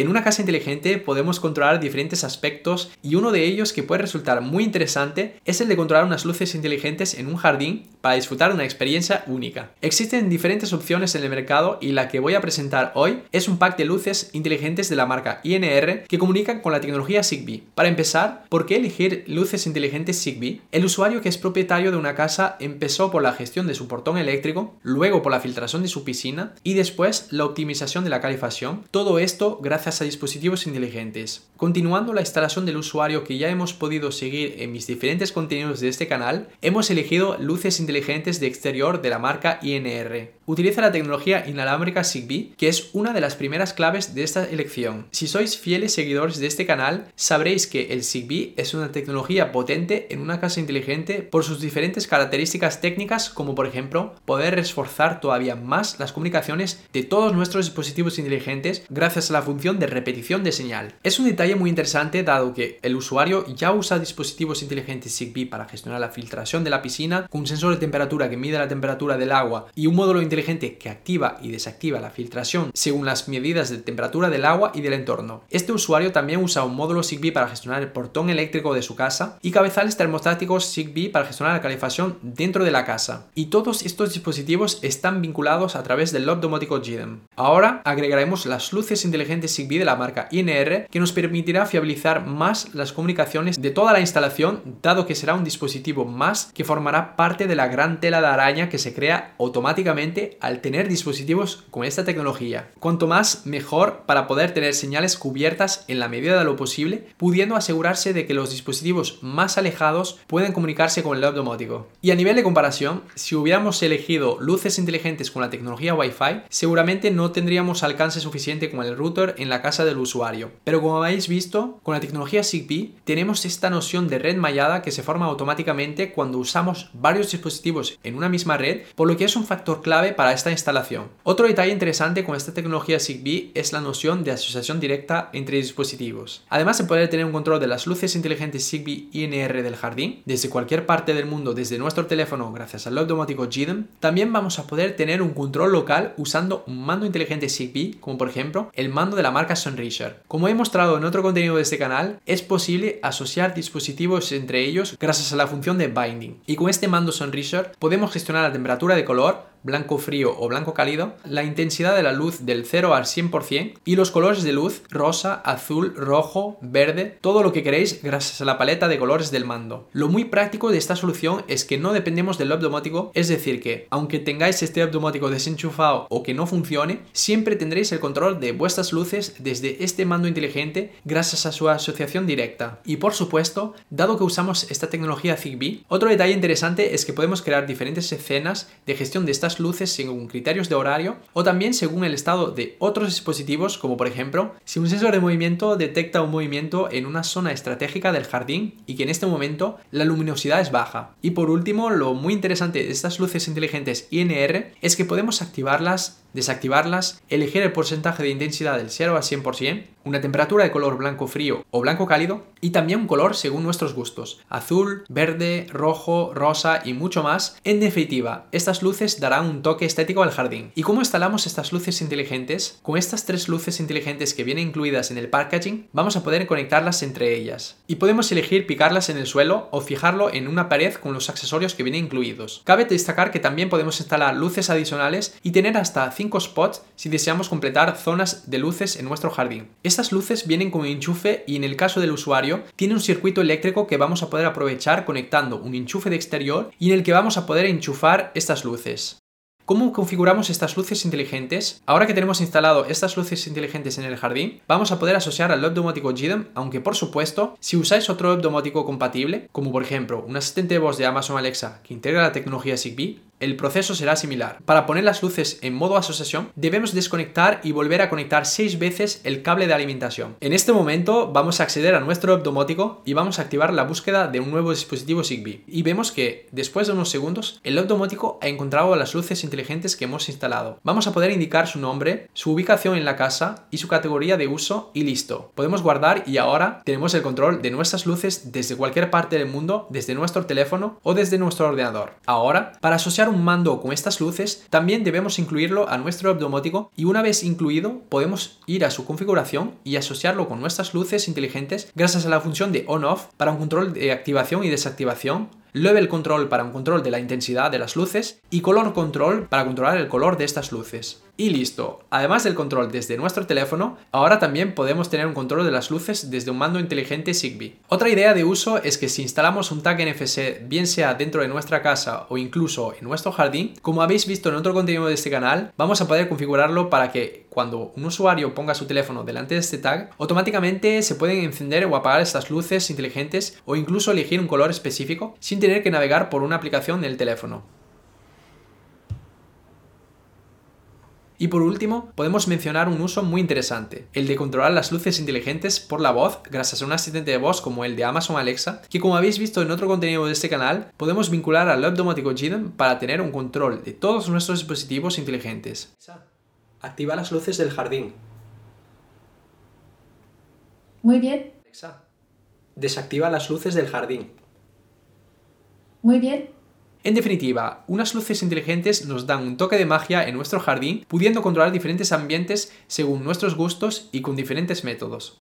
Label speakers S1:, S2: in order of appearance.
S1: En una casa inteligente podemos controlar diferentes aspectos y uno de ellos que puede resultar muy interesante es el de controlar unas luces inteligentes en un jardín para disfrutar una experiencia única. Existen diferentes opciones en el mercado y la que voy a presentar hoy es un pack de luces inteligentes de la marca INR que comunican con la tecnología Zigbee. Para empezar, ¿por qué elegir luces inteligentes Zigbee? El usuario que es propietario de una casa empezó por la gestión de su portón eléctrico, luego por la filtración de su piscina y después la optimización de la calefacción. Todo esto gracias a dispositivos inteligentes. Continuando la instalación del usuario que ya hemos podido seguir en mis diferentes contenidos de este canal, hemos elegido luces inteligentes de exterior de la marca INR. Utiliza la tecnología inalámbrica Zigbee, que es una de las primeras claves de esta elección. Si sois fieles seguidores de este canal, sabréis que el Zigbee es una tecnología potente en una casa inteligente por sus diferentes características técnicas, como por ejemplo poder reforzar todavía más las comunicaciones de todos nuestros dispositivos inteligentes gracias a la función de repetición de señal. Es un detalle muy interesante dado que el usuario ya usa dispositivos inteligentes Zigbee para gestionar la filtración de la piscina con un sensor de temperatura que mide la temperatura del agua y un módulo inteligente que activa y desactiva la filtración según las medidas de temperatura del agua y del entorno. Este usuario también usa un módulo Zigbee para gestionar el portón eléctrico de su casa y cabezales termostáticos Zigbee para gestionar la calefacción dentro de la casa. Y todos estos dispositivos están vinculados a través del lob domótico GIDEM. Ahora agregaremos las luces inteligentes Zigbee de la marca INR que nos permitirá fiabilizar más las comunicaciones de toda la instalación dado que será un dispositivo más que formará parte de la gran tela de araña que se crea automáticamente al tener dispositivos con esta tecnología. Cuanto más, mejor para poder tener señales cubiertas en la medida de lo posible, pudiendo asegurarse de que los dispositivos más alejados pueden comunicarse con el hub domótico. Y a nivel de comparación, si hubiéramos elegido luces inteligentes con la tecnología Wi-Fi, seguramente no tendríamos alcance suficiente con el router en la casa del usuario. Pero como habéis visto, con la tecnología Zigbee tenemos esta noción de red mallada que se forma automáticamente cuando usamos varios dispositivos en una misma red, por lo que es un factor clave para esta instalación. Otro detalle interesante con esta tecnología Zigbee es la noción de asociación directa entre dispositivos. Además de poder tener un control de las luces inteligentes Zigbee INR del jardín, desde cualquier parte del mundo, desde nuestro teléfono gracias al automático GIDEM, también vamos a poder tener un control local usando un mando inteligente Zigbee, como por ejemplo el mando de la marca. Como he mostrado en otro contenido de este canal, es posible asociar dispositivos entre ellos gracias a la función de binding. Y con este mando Sunrisher podemos gestionar la temperatura de color, blanco frío o blanco cálido, la intensidad de la luz del 0 al 100% y los colores de luz rosa, azul, rojo, verde, todo lo que queréis gracias a la paleta de colores del mando. Lo muy práctico de esta solución es que no dependemos del hub domótico, es decir que aunque tengáis este hub domótico desenchufado o que no funcione, siempre tendréis el control de vuestras luces desde este mando inteligente gracias a su asociación directa. Y por supuesto, dado que usamos esta tecnología Zigbee, otro detalle interesante es que podemos crear diferentes escenas de gestión de luces según criterios de horario o también según el estado de otros dispositivos como por ejemplo si un sensor de movimiento detecta un movimiento en una zona estratégica del jardín y que en este momento la luminosidad es baja. Y por último, lo muy interesante de estas luces inteligentes INR es que podemos activarlas desactivarlas, elegir el porcentaje de intensidad del 0 al 100%, una temperatura de color blanco frío o blanco cálido y también un color según nuestros gustos, azul, verde, rojo, rosa y mucho más. En definitiva, estas luces darán un toque estético al jardín. ¿Y cómo instalamos estas luces inteligentes? Con estas tres luces inteligentes que vienen incluidas en el packaging, vamos a poder conectarlas entre ellas. Y podemos elegir picarlas en el suelo o fijarlo en una pared con los accesorios que vienen incluidos. Cabe destacar que también podemos instalar luces adicionales y tener hasta 5 spots si deseamos completar zonas de luces en nuestro jardín. Estas luces vienen con enchufe y en el caso del usuario tiene un circuito eléctrico que vamos a poder aprovechar conectando un enchufe de exterior y en el que vamos a poder enchufar estas luces. ¿Cómo configuramos estas luces inteligentes? Ahora que tenemos instalado estas luces inteligentes en el jardín, vamos a poder asociar al hub domótico GIDEM, aunque por supuesto, si usáis otro hub domótico compatible, como por ejemplo un asistente de voz de Amazon Alexa que integra la tecnología Zigbee, el proceso será similar. Para poner las luces en modo asociación, debemos desconectar y volver a conectar 6 veces el cable de alimentación. En este momento vamos a acceder a nuestro domótico y vamos a activar la búsqueda de un nuevo dispositivo Zigbee. Y vemos que, después de unos segundos, el domótico ha encontrado las luces inteligentes que hemos instalado. Vamos a poder indicar su nombre, su ubicación en la casa y su categoría de uso y listo. Podemos guardar y ahora tenemos el control de nuestras luces desde cualquier parte del mundo, desde nuestro teléfono o desde nuestro ordenador. Ahora, para asociar un mando con estas luces, también debemos incluirlo a nuestro domótico y una vez incluido podemos ir a su configuración y asociarlo con nuestras luces inteligentes gracias a la función de on-off para un control de activación y desactivación Level Control para un control de la intensidad de las luces y Color Control para controlar el color de estas luces. Y listo. Además del control desde nuestro teléfono, ahora también podemos tener un control de las luces desde un mando inteligente Zigbee. Otra idea de uso es que si instalamos un tag NFC, bien sea dentro de nuestra casa o incluso en nuestro jardín, como habéis visto en otro contenido de este canal, vamos a poder configurarlo para que cuando un usuario ponga su teléfono delante de este tag, automáticamente se pueden encender o apagar estas luces inteligentes o incluso elegir un color específico sin tener que navegar por una aplicación del teléfono. Y por último, podemos mencionar un uso muy interesante, el de controlar las luces inteligentes por la voz gracias a un asistente de voz como el de Amazon Alexa, que como habéis visto en otro contenido de este canal, podemos vincular al automático GDM para tener un control de todos nuestros dispositivos inteligentes.
S2: Activa las luces del jardín.
S3: Muy bien.
S2: Alexa, desactiva las luces del jardín.
S3: Muy bien.
S1: En definitiva, unas luces inteligentes nos dan un toque de magia en nuestro jardín, pudiendo controlar diferentes ambientes según nuestros gustos y con diferentes métodos.